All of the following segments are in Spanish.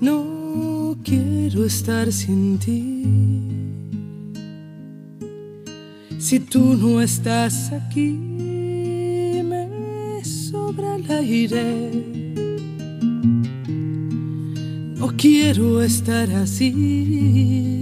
No quiero estar sin ti. Si tú no estás aquí, me sobra el aire. No quiero estar así.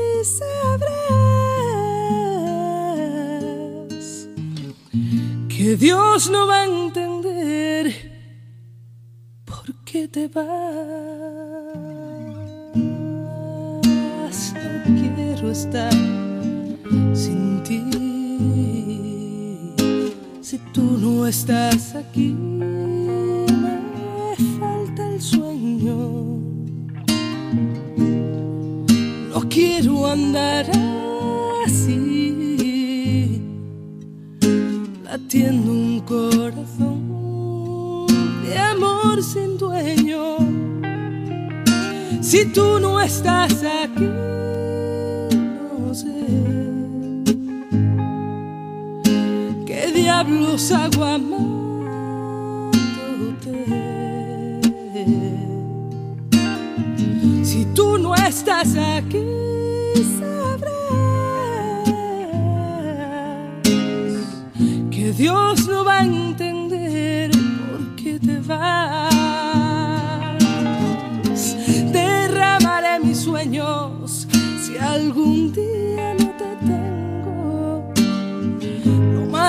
que Dios no va a entender por qué te vas.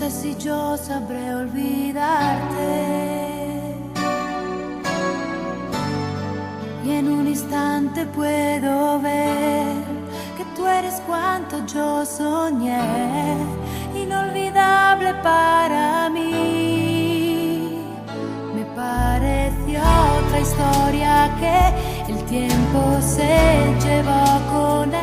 sé si yo sabré olvidarte. Y en un instante puedo ver que tú eres cuanto yo soñé, inolvidable para mí. Me pareció otra historia que el tiempo se llevó con él.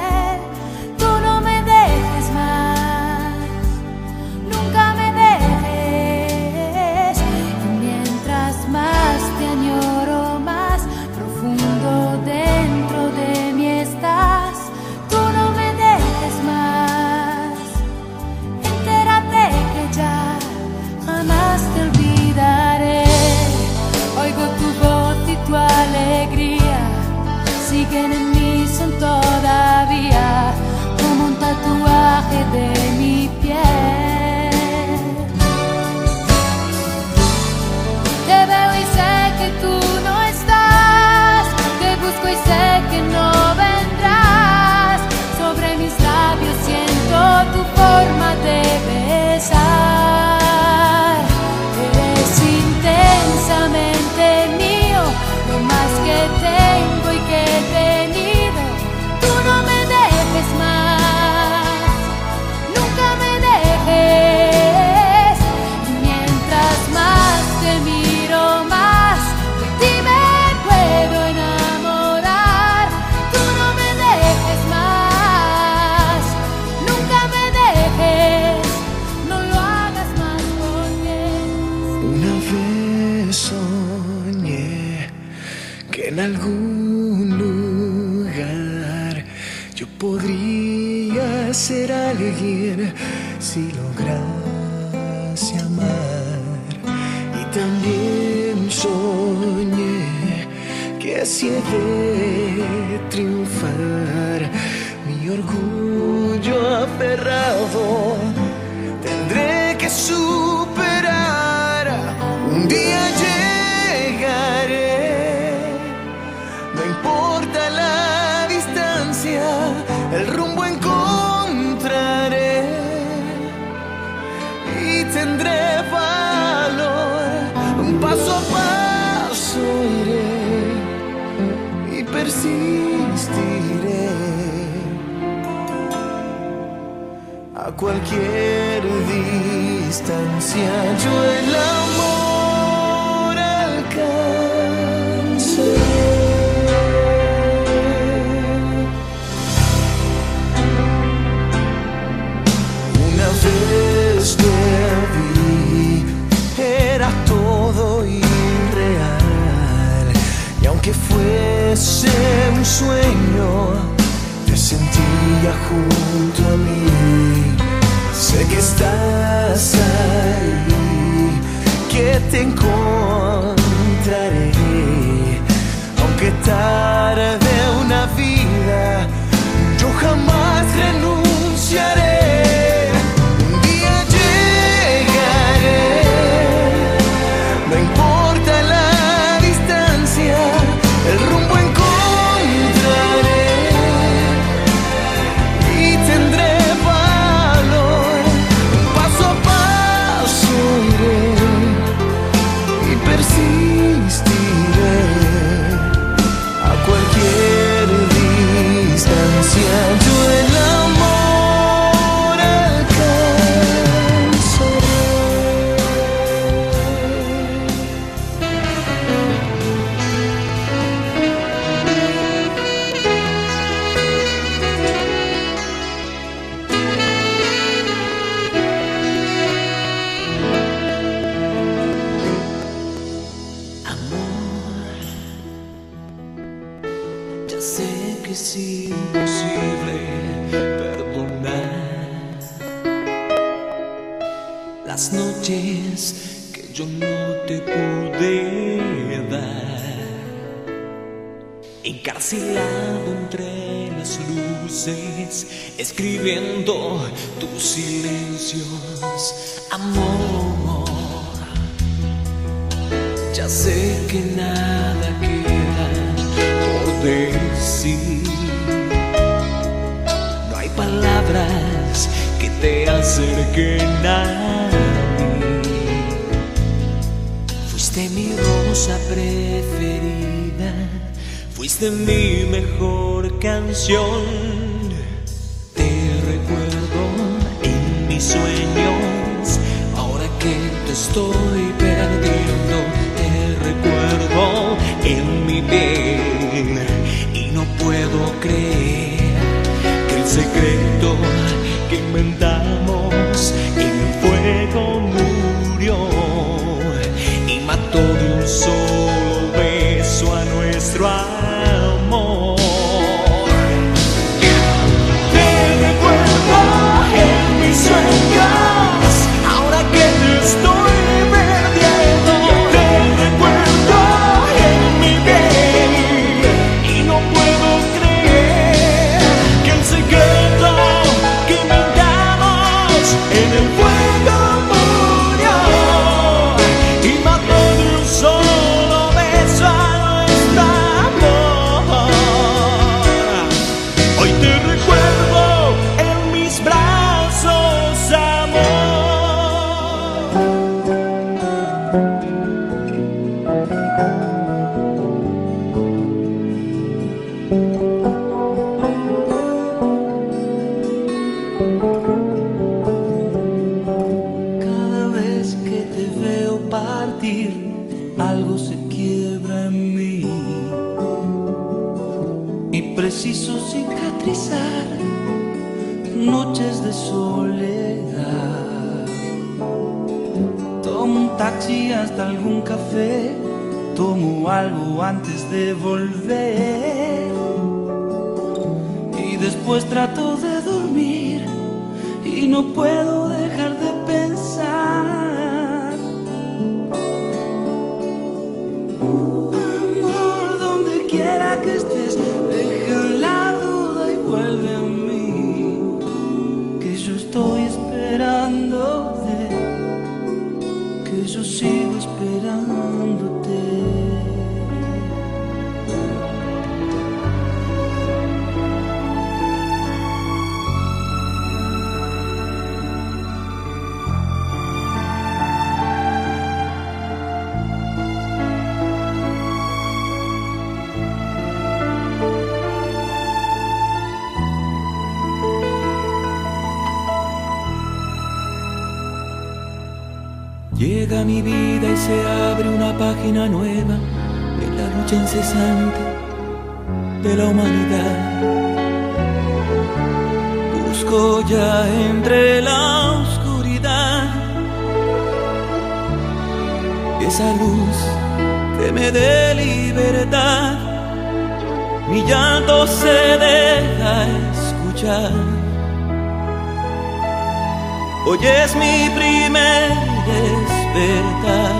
parte devil cualquier distancia. Yo el amor alcance. Una vez te vi era todo irreal y aunque fuese un sueño te sentía junto a mí Sé que estás ahí, que te encontraré, aunque tarde una vida, yo jamás. Que yo no te pude dar. Encarcelado entre las luces, escribiendo tus silencios, amor. Ya sé que nada queda por decir. No hay palabras que te acerquen a Fuiste mi rosa preferida, fuiste mi mejor canción. Te recuerdo en mis sueños, ahora que te estoy perdiendo. Te recuerdo en mi piel y no puedo creer que el secreto que inventamos noches de soledad. Tomo un taxi hasta algún café, tomo algo antes de volver. Y después trato de dormir y no puedo página nueva en la lucha incesante de la humanidad. Busco ya entre la oscuridad esa luz que me dé libertad. Mi llanto se deja escuchar. Hoy es mi primer despertar.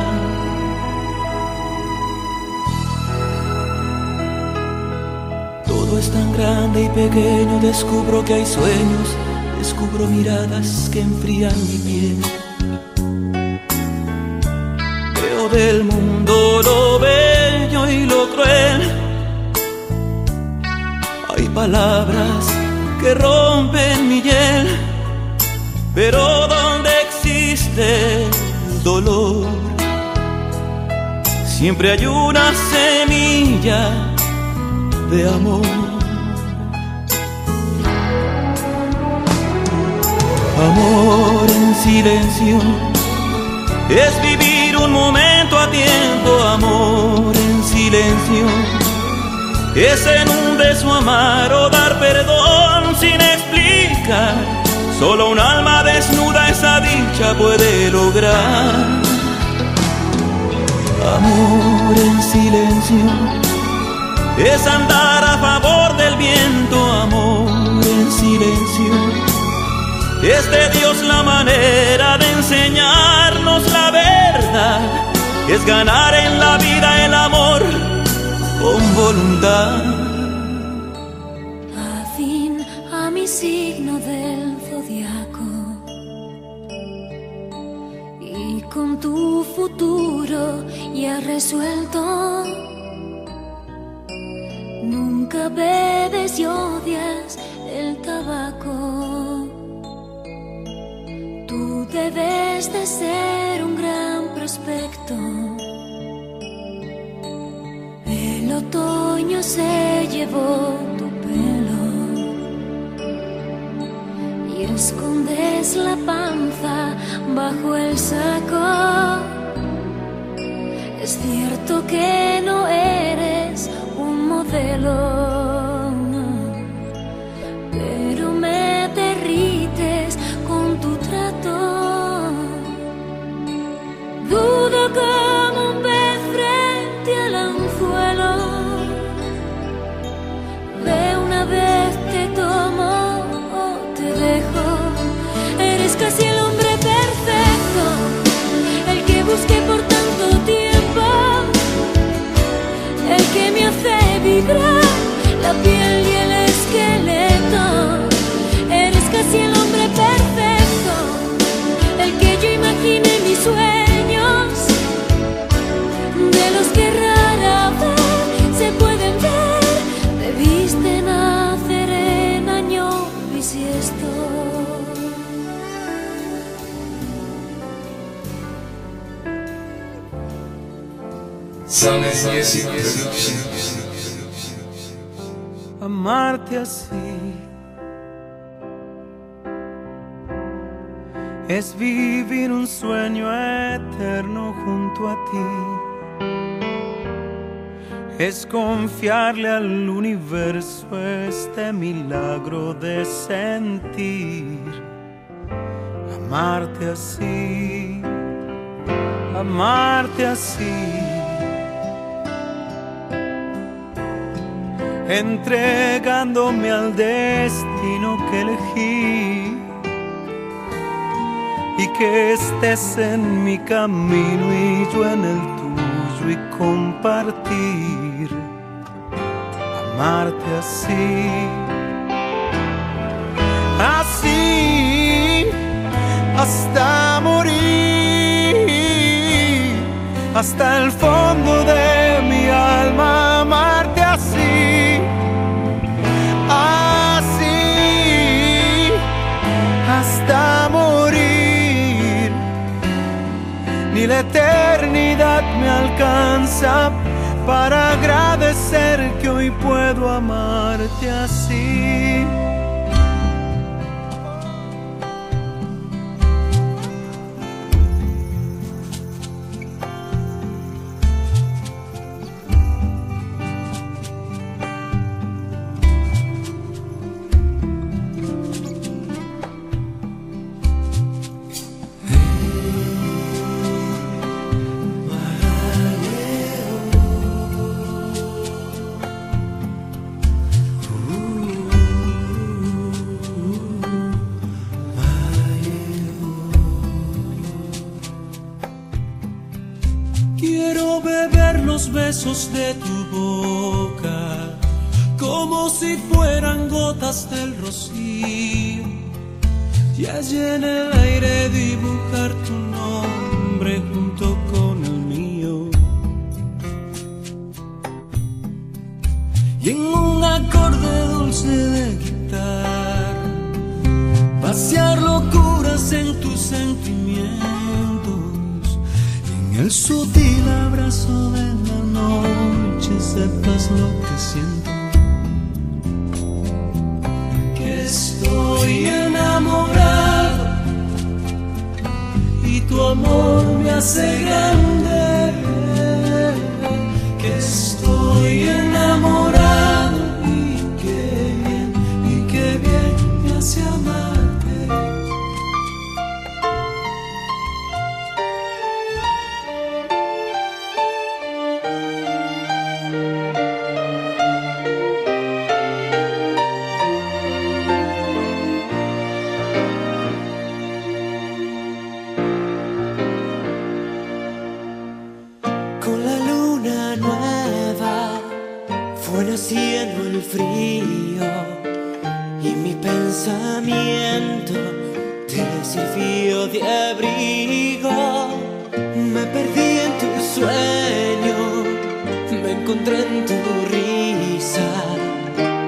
Tan grande y pequeño, descubro que hay sueños, descubro miradas que enfrían mi piel. Veo del mundo lo bello y lo cruel. Hay palabras que rompen mi hiel pero donde existe el dolor, siempre hay una semilla de amor. Silencio es vivir un momento a tiempo, amor en silencio. Es en un beso amar o dar perdón sin explicar. Solo un alma desnuda esa dicha puede lograr. Amor en silencio es andar a favor del viento, amor en silencio. Es de Dios la manera de enseñarnos la verdad, es ganar en la vida el amor con voluntad. Afín a mi signo del zodiaco y con tu futuro ya resuelto de ser un gran prospecto. El otoño se llevó tu pelo y escondes la panza bajo el saco. Amarte así. Es vivir un sueño eterno junto a ti. Es confiarle al universo este milagro de sentir. Amarte así, amarte así. Entregándome al destino que elegí. Y que estés en mi camino y yo en el tuyo y compartir, amarte así, así hasta morir, hasta el fondo de eternidad me alcanza para agradecer que hoy puedo amarte así. Besos de tu boca, como si fueran gotas del rocío, y allí en el aire dibujar tu nombre junto con el mío. Y en un acorde dulce de guitarra, pasear locuras en tus sentimientos, en el sutil abrazo de noche sepas lo que siento. Que estoy enamorado y tu amor me hace grande. Que estoy enamorado pensamiento te sirvió de abrigo. Me perdí en tu sueño, me encontré en tu risa,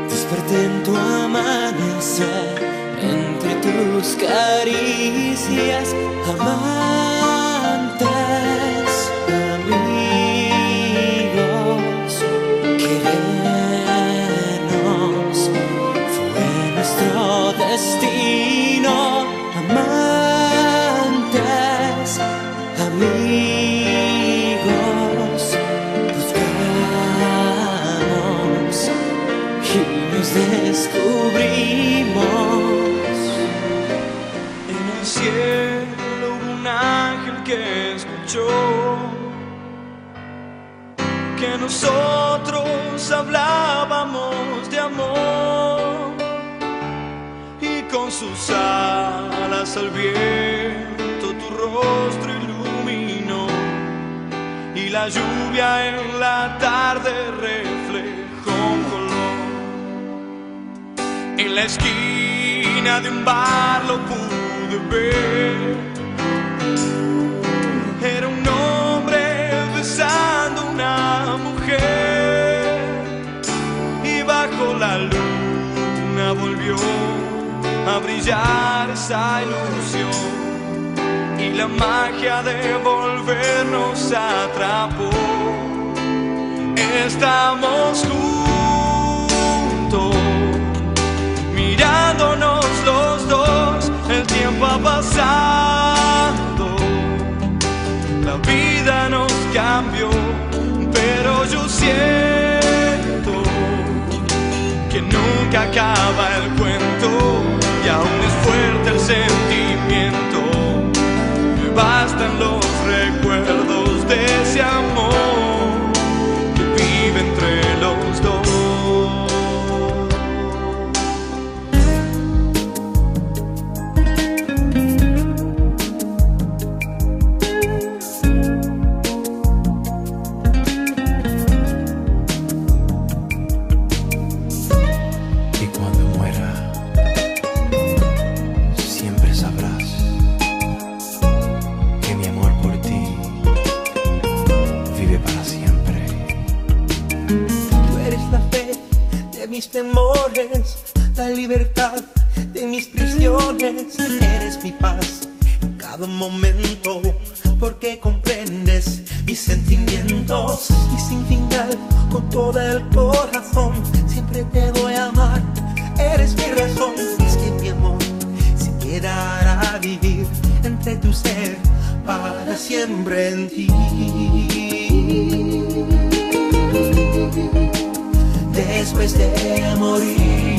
desperté en tu amanecer, entre tus caricias, amantes, nosotros hablábamos de amor y con sus alas al viento tu rostro iluminó y la lluvia en la tarde reflejó un color. En la esquina de un bar lo pude ver. Era un luna volvió a brillar esa ilusión. Y la magia de volvernos atrapó. Estamos juntos mirándonos los dos, el tiempo ha pasado, la vida nos cambió, pero yo que nunca acaba el cuento y aún es fuerte el sentimiento, me bastan los recuerdos de ese amor mis temores, la libertad de mis prisiones. Eres mi paz en cada momento, porque comprendes mis sentimientos. Y sin final, con todo el corazón, siempre te voy a amar. Eres mi razón, es que mi amor se quedará a vivir entre tu ser para siempre en ti. Después de morir.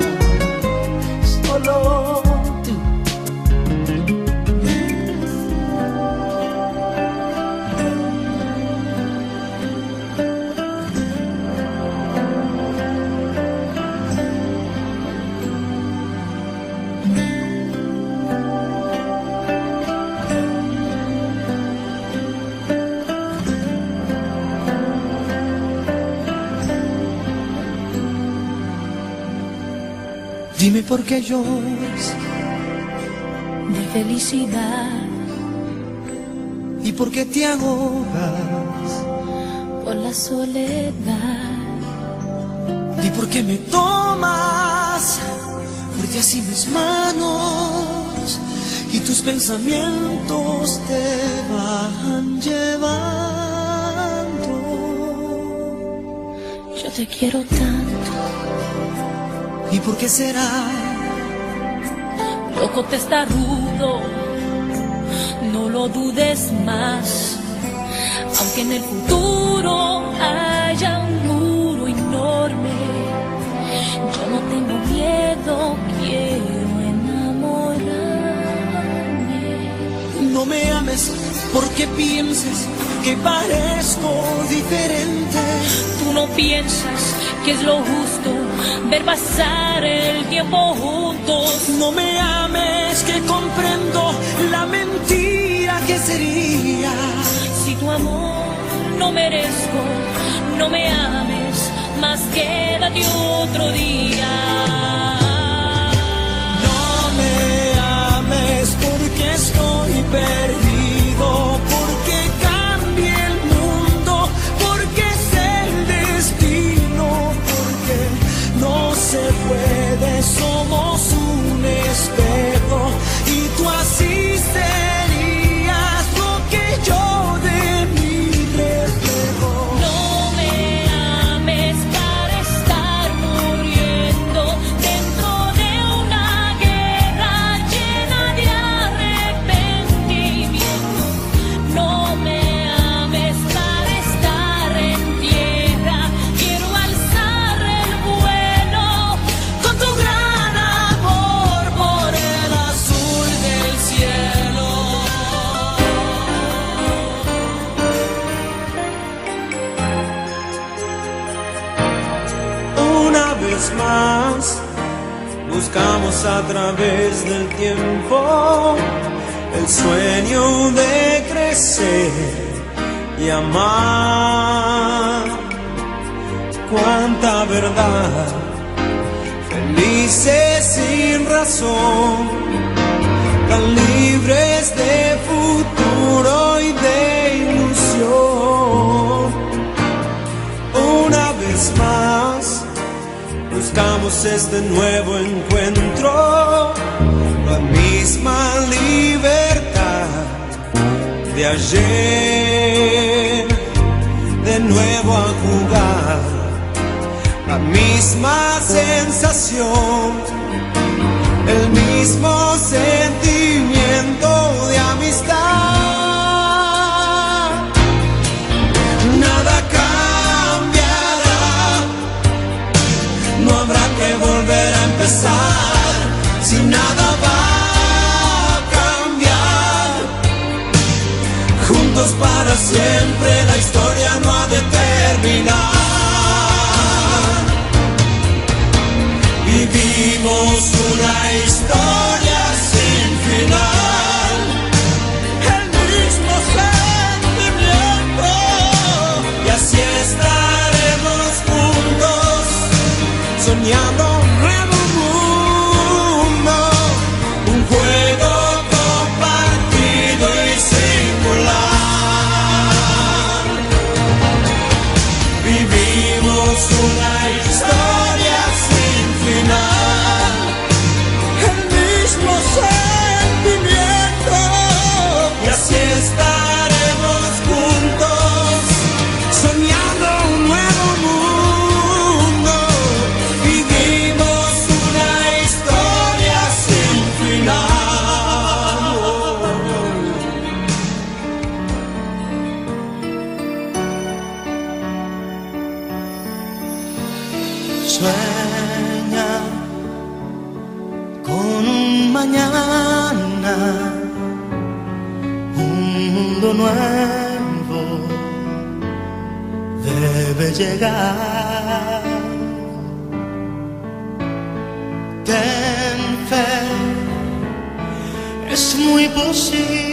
Dime por qué lloras de felicidad y por qué te ahogas. por la soledad. Di por qué me tomas, porque así mis manos y tus pensamientos te van llevando. Yo te quiero tanto. ¿Y por qué será? Loco te está rudo, no lo dudes más. Aunque en el futuro haya un muro enorme, yo no tengo miedo, quiero enamorarme. No me ames porque pienses que parezco diferente. Tú no piensas que es lo justo ver pasar el tiempo juntos. No me ames que comprendo la mentira que sería. Si tu amor no merezco, no me ames, más quédate otro día. No me ames porque estoy perdido, a través del tiempo el sueño de crecer y amar. Cuánta verdad, felices sin razón, tan libres de futuro y de ilusión. Buscamos este nuevo encuentro, la misma libertad de ayer, de nuevo a jugar, la misma sensación, el mismo sentimiento de amistad. Siempre la historia no ha de terminar. Vivimos una historia sin final el mismo sentimiento y así estaremos juntos soñando llegar. Ten fe, es muy posible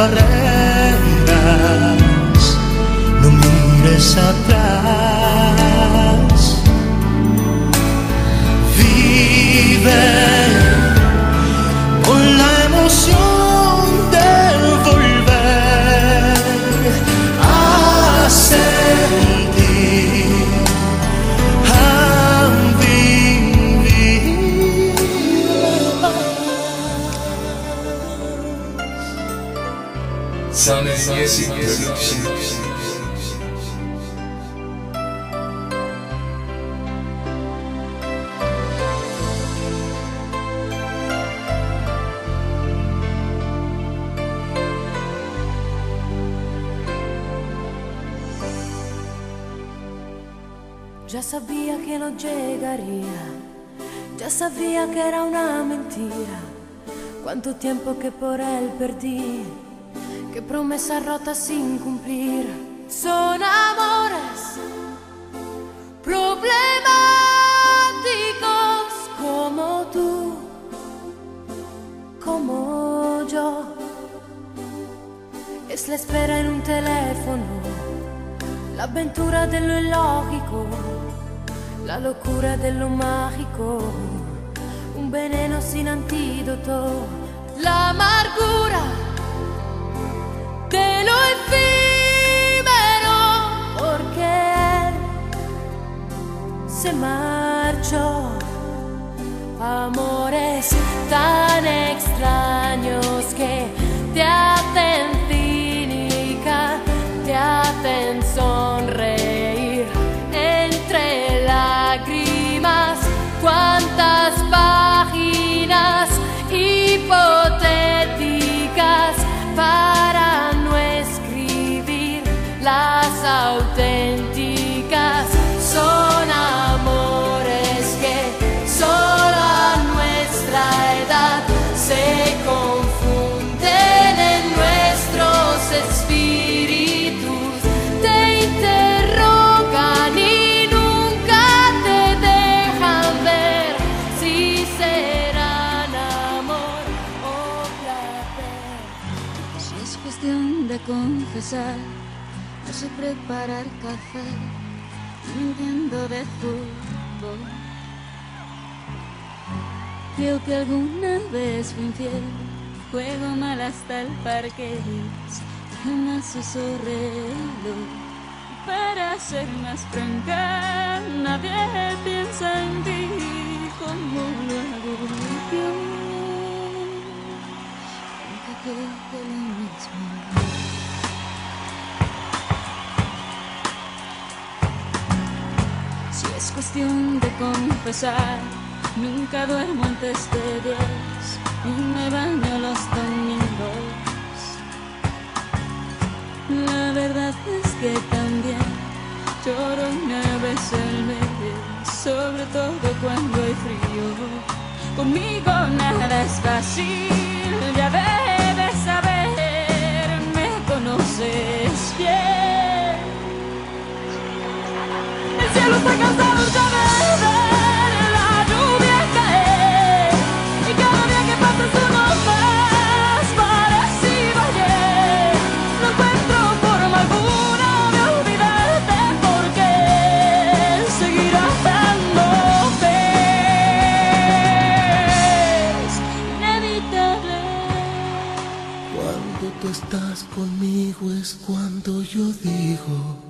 barreras Cuánto tiempo que por él perdí, qué promesas rotas sin cumplir. Son amores problemáticos como tú, como yo. Es la espera en un teléfono la aventura de lo ilógico, la locura de lo mágico, un veneno sin antídoto, la amargura de lo efímero, porque se marchó. Amores tan extraños que te hacen cínica, te hacen sonreír entre lágrimas. Cuántas páginas hipotéticas para no escribir las auténticas. Son confesar, no sé preparar café, no de fútbol. Creo que alguna vez fui infiel, juego mal hasta el parque, jamás uso reloj. Para ser más franca, nadie piensa en ti como lo hago yo. Nunca lo mismo. Si es cuestión de confesar, nunca duermo antes de diez y me baño los domingos. La verdad es que también lloro una vez al mes, sobre todo cuando hay frío. Conmigo nada es fácil, ya debes saber, me conoces bien. Cuando tú estás conmigo es cuando yo digo que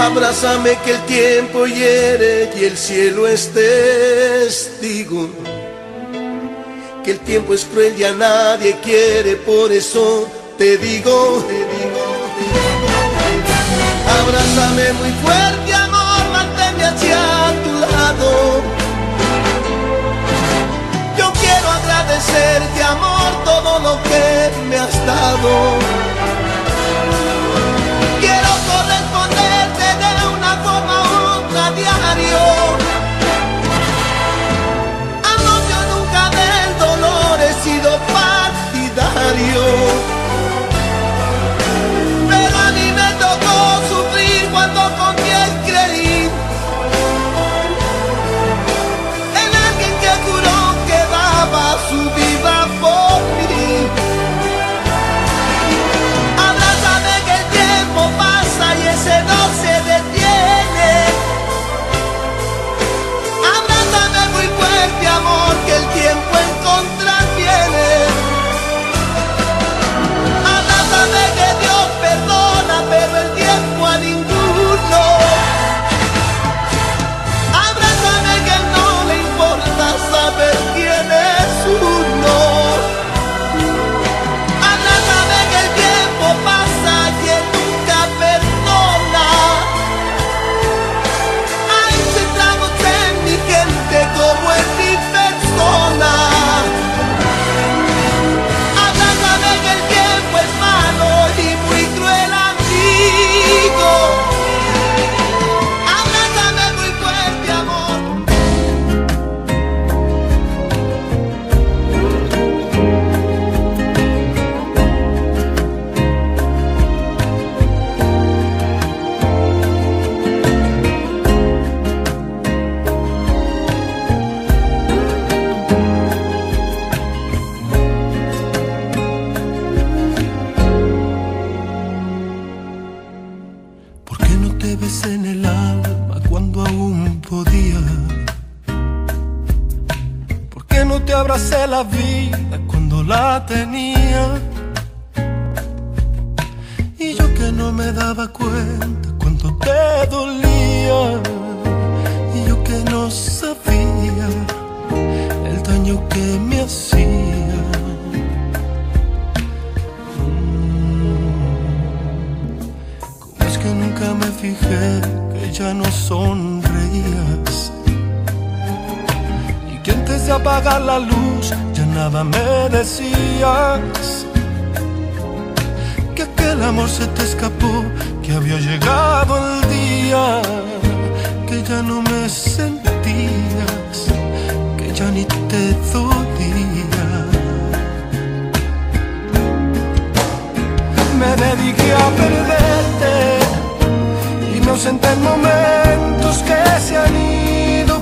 Abrázame que el tiempo hiere y el cielo es testigo. Que el tiempo es cruel y a nadie quiere, por eso te digo, te digo. Abrázame muy fuerte, amor, manténme hacia tu lado. Yo quiero agradecerte, amor, todo lo que me has dado. Apagar la luz ya nada me decías. Que aquel amor se te escapó, que había llegado el día, que ya no me sentías, que ya ni te dolía. me dediqué a perderte ausenté en momentos que se han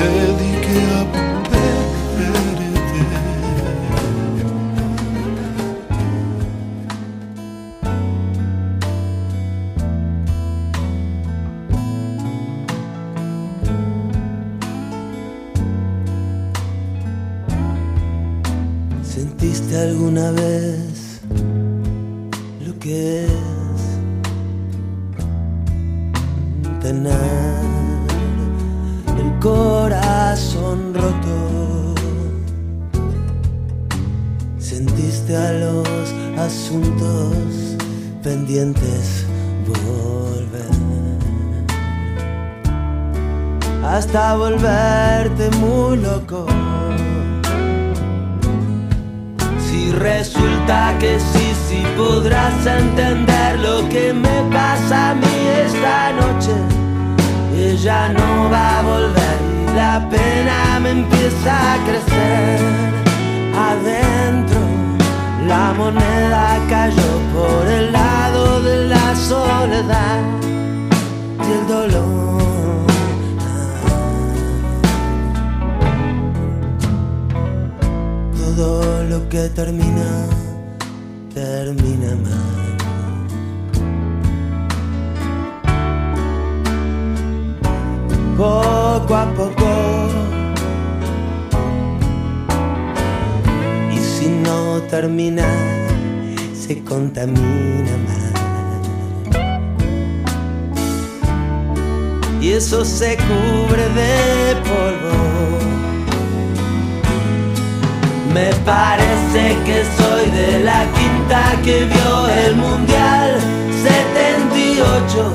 Me dediqué lo que termina, termina mal. Poco a poco. Y si no termina, se contamina más. Y eso se cubre de polvo. Me parece que soy de la quinta que vio el Mundial 78.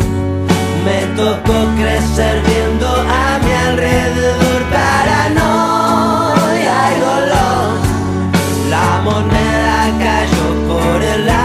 Me tocó crecer viendo a mi alrededor paranoia y dolor. La moneda cayó por el lado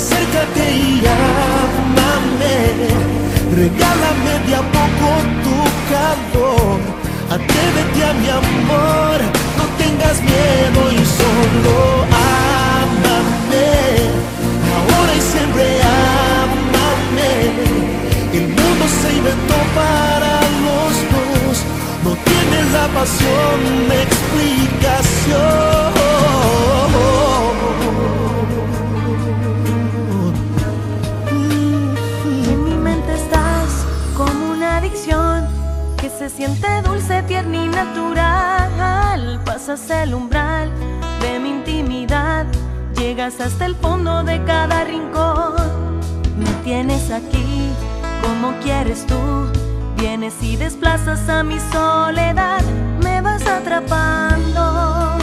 Acércate y ámame. Regálame de a poco tu calor. Atrévete a mi amor, hasta el fondo de cada rincón. Me tienes aquí como quieres tú, vienes y desplazas a mi soledad, me vas atrapando.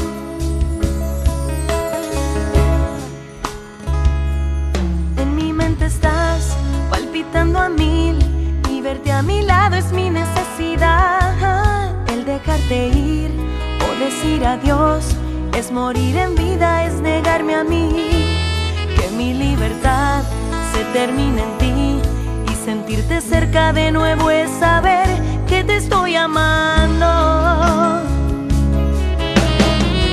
En mi mente estás palpitando a mil y verte a mi lado es mi necesidad. El dejarte ir o decir adiós es morir en vida, es negarme a mí. Que mi libertad se termine en ti y sentirte cerca de nuevo es saber que te estoy amando.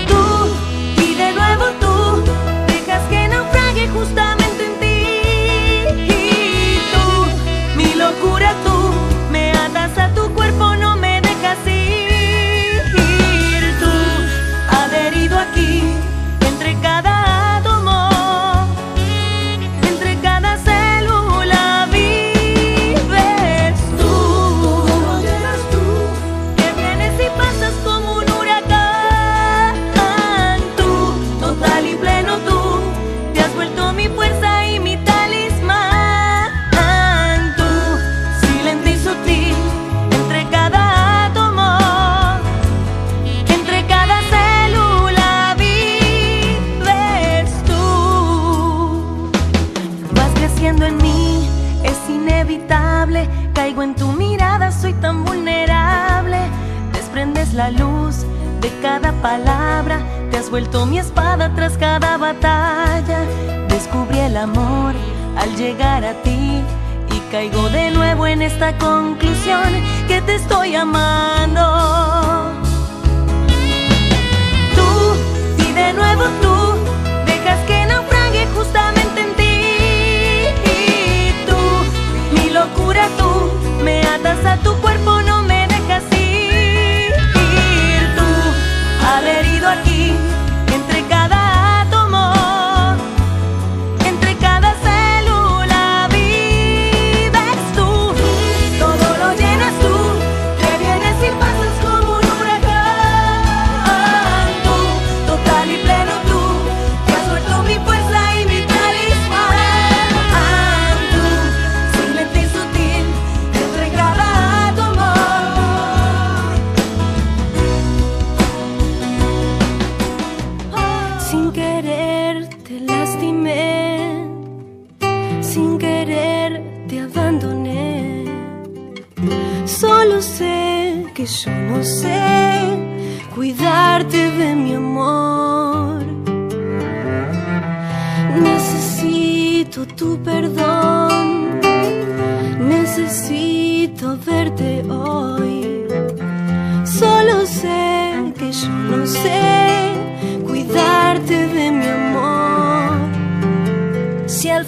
Tú y de nuevo tú dejas que naufrague justamente en ti. Y tú, mi locura tú, de cada palabra, te has vuelto mi espada tras cada batalla. Descubrí el amor al llegar a ti y caigo de nuevo en esta conclusión que te estoy amando. Tú y de nuevo tú dejas que naufrague justamente en ti. Y tú, mi locura tú, me atas a tu cuerpo, no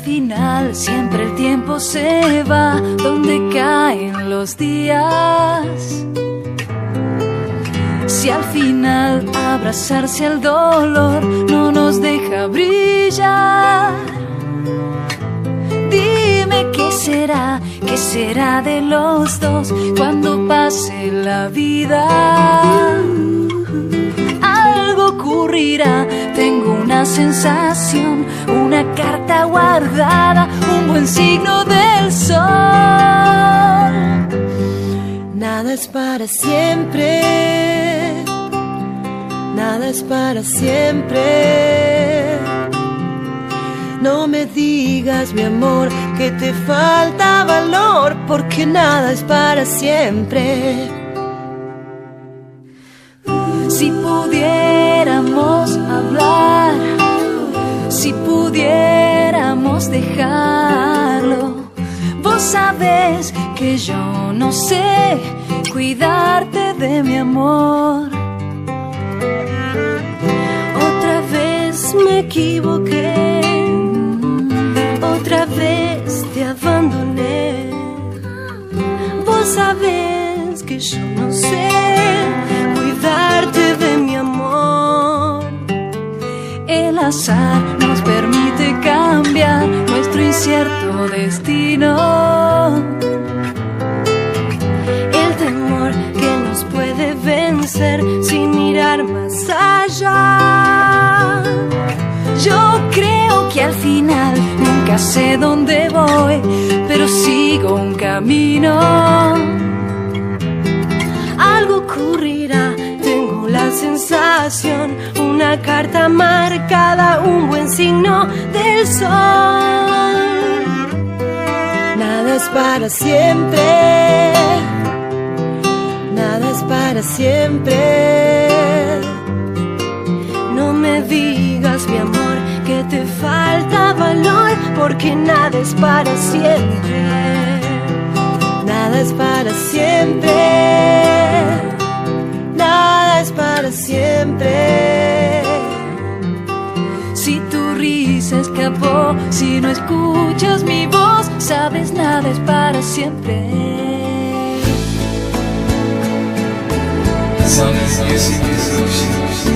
final siempre el tiempo se va, donde caen los días. Si al final abrazarse al dolor no nos deja brillar. Dime qué será, qué será de los dos cuando pase la vida. Algo ocurrirá, tengo una sensación, una guardada, un buen signo del sol. Nada es para siempre, nada es para siempre. No me digas, mi amor, que te falta valor, porque nada es para siempre. Si pudiéramos hablar, si pudiéramos dejarlo, vos sabes que yo no sé cuidarte de mi amor. Otra vez me equivoqué, otra vez te abandoné. Vos sabes que yo no sé cuidarte de mi amor. El azar nos permite cambiar nuestro incierto destino. El temor que nos puede vencer sin mirar más allá. Yo creo que al final nunca sé dónde voy, pero sigo un camino. Algo la sensación, una carta marcada, un buen signo del sol. Nada es para siempre, nada es para siempre. No me digas, mi amor, que te falta valor, porque nada es para siempre. Nada es para siempre, para siempre. Si tu risa escapó, si no escuchas mi voz, sabes nada es para siempre. Production. Si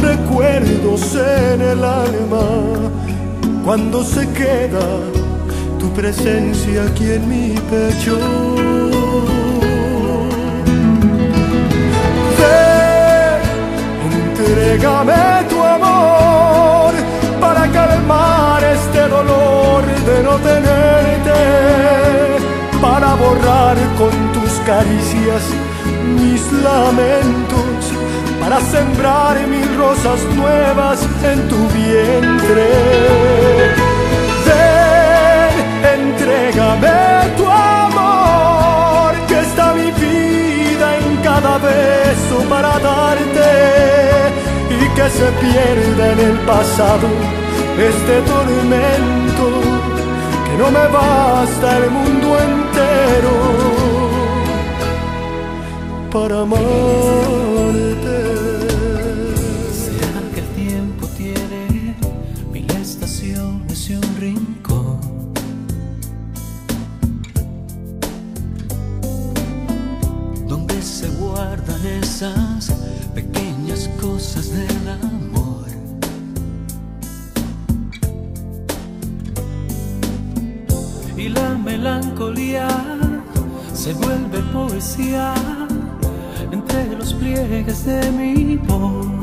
recuerdos en el alma cuando se queda tu presencia aquí en mi pecho. Entrégame tu amor para calmar este dolor de no tenerte, para borrar con tus caricias mis lamentos para sembrar mis rosas nuevas en tu vientre. Ven, entrégame tu amor, que está mi vida en cada beso para darte y que se pierda en el pasado este tormento que no me basta el mundo entero para amar. se vuelve poesía entre los pliegues de mi voz.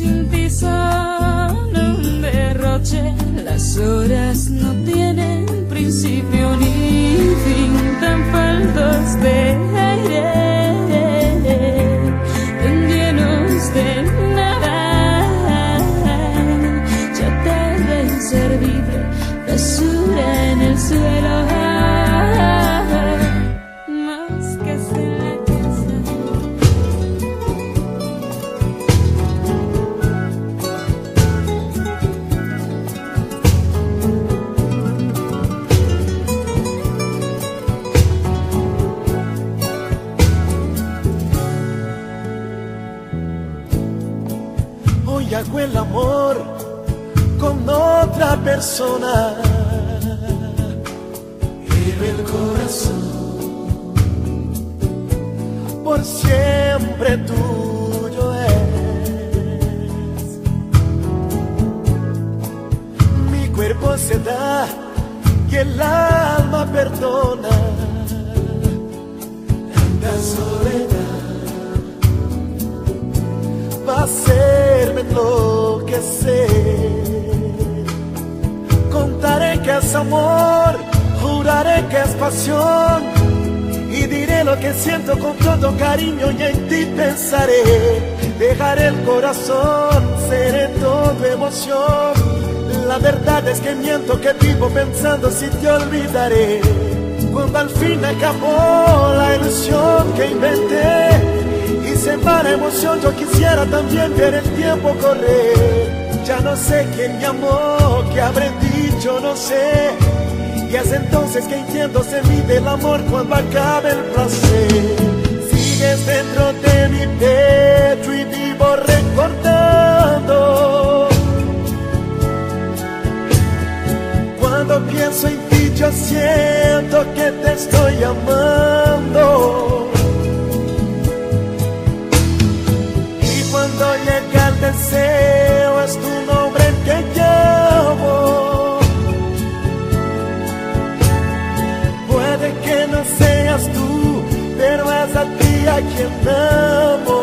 sing. cuando al fin acabó la ilusión que inventé? Y sin para emoción yo quisiera también ver el tiempo correr. Ya no sé quién me amó, qué habré dicho, no sé. Y es entonces que entiendo se mide el amor cuando acaba el placer. Sigues dentro de mi pecho y vivo recordando. Cuando pienso en yo siento que te estoy amando. Y cuando llega el deseo, es tu nombre el que llamo. Puede que no seas tú, pero es a ti a quien amo.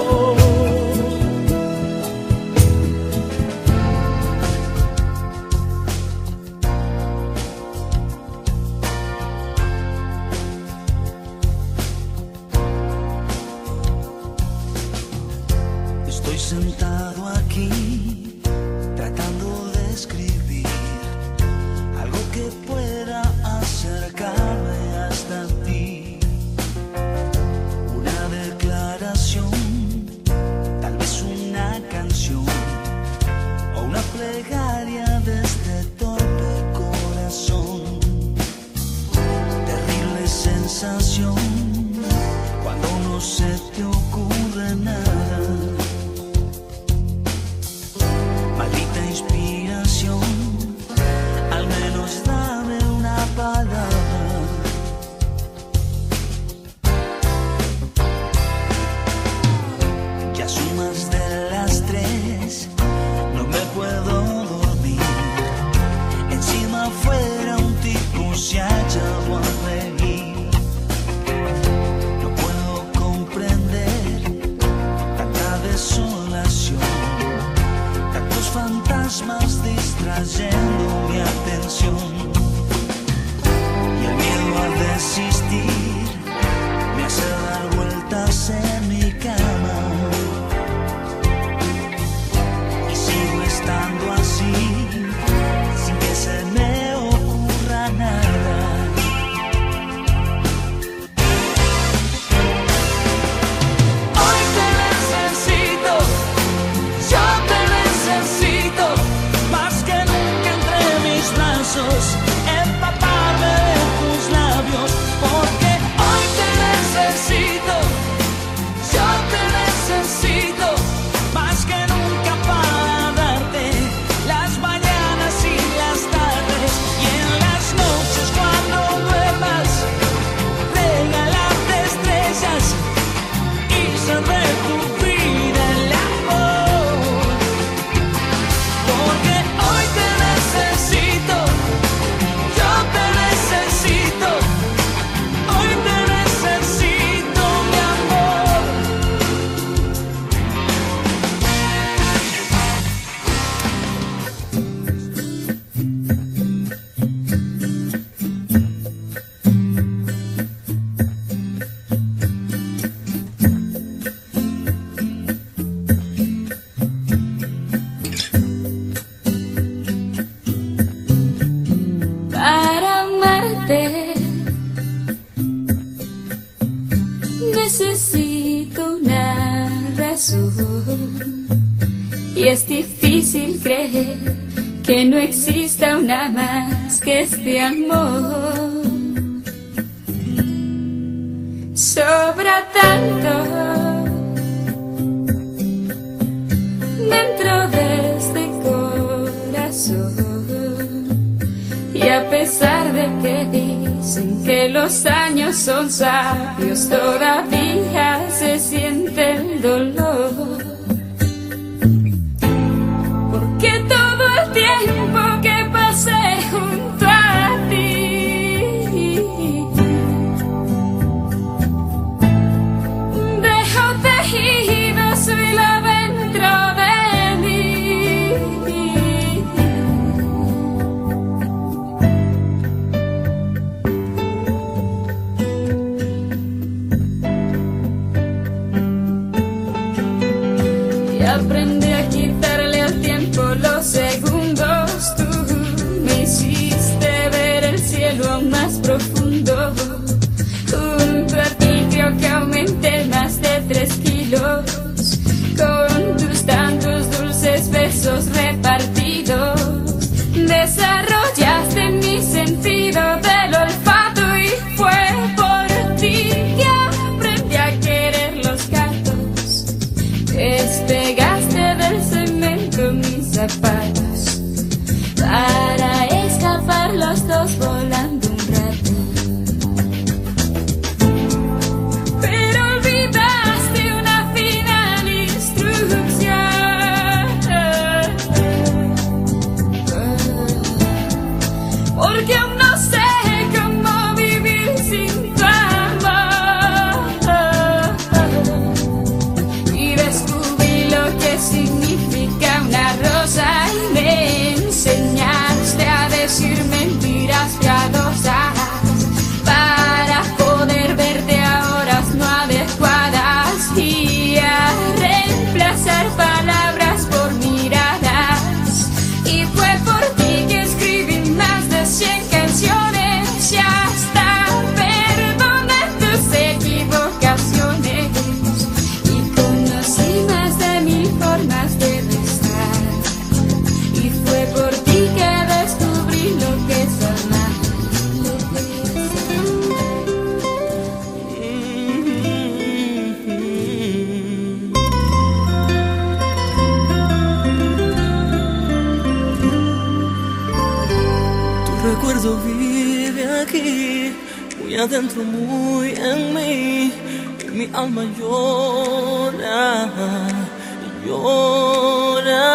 Llora.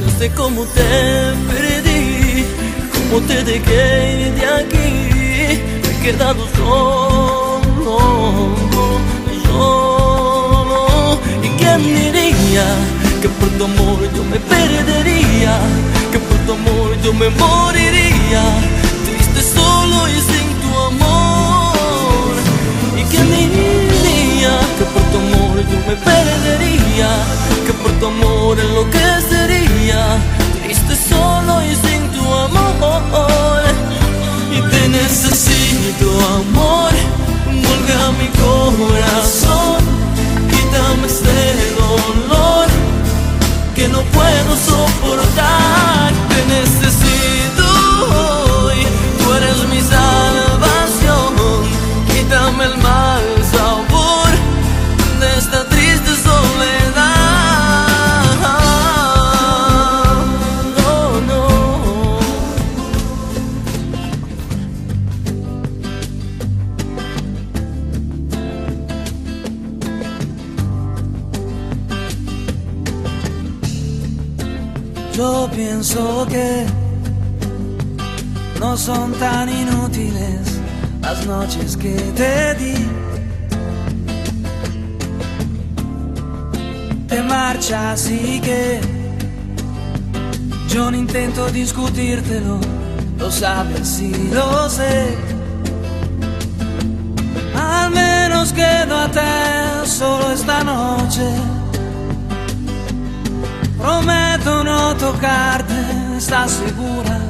No sé cómo te perdí, cómo te dejé de aquí. Me he quedado solo, solo. ¿Y quién diría que por tu amor yo me perdería? Que por tu amor yo me moriría, triste solo y sin tu amor. ¿Y quién diría que por tu amor yo me perdería? Que por tu amor enloquecería, triste solo y sin tu amor. Y te necesito amor, vuelve a mi corazón, quítame este dolor que no puedo soportar. Te necesito hoy, tú eres mi salvación. Quítame el mal tan inútiles las noches que te di. Te marchas y que yo no intento discutírtelo, lo sabes y lo sé. Al menos quédate solo esta noche. Prometo no tocarte, ¿estás segura?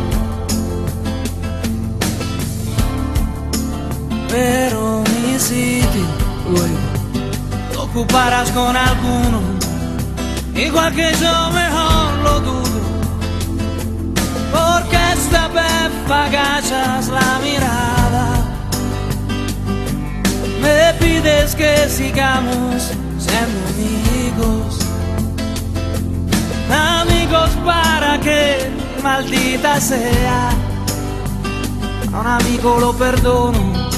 Pero mi sitio luego lo ocuparás con alguno, igual que yo mejor lo dudo, porque esta vez la mirada, me pides que sigamos siendo amigos, amigos para que maldita sea. A un amigo lo perdono,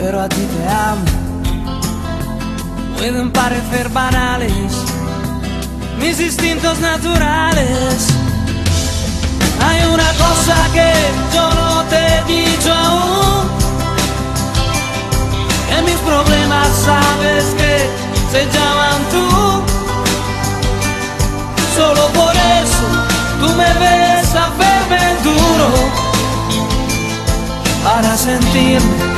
pero a ti te amo. Pueden parecer banales mis instintos naturales. Hay una cosa que yo no te he dicho aún. En mis problemas sabes que se llaman tú. Solo por eso tú me ves a verme duro para sentirme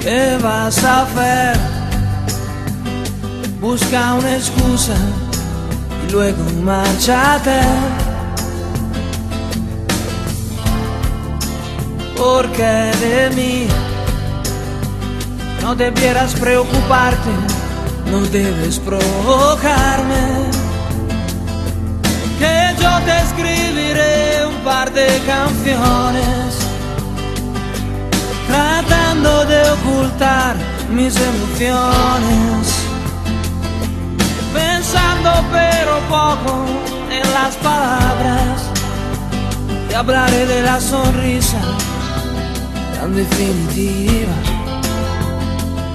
¿Qué vas a hacer? Busca una excusa y luego márchate. Porque de mí no debieras preocuparte, no debes provocarme. Que yo te escribiré un par de canciones tratando de mis emociones, pensando pero poco en las palabras, y hablaré de la sonrisa tan definitiva,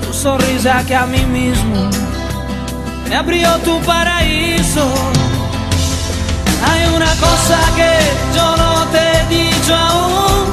tu sonrisa que a mí mismo me abrió tu paraíso. Hay una cosa que yo no te he dicho aún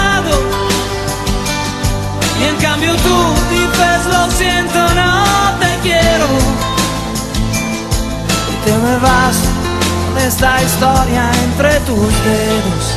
Y en cambio tú dices lo siento, no te quiero. Y te me vas con esta historia entre tus dedos.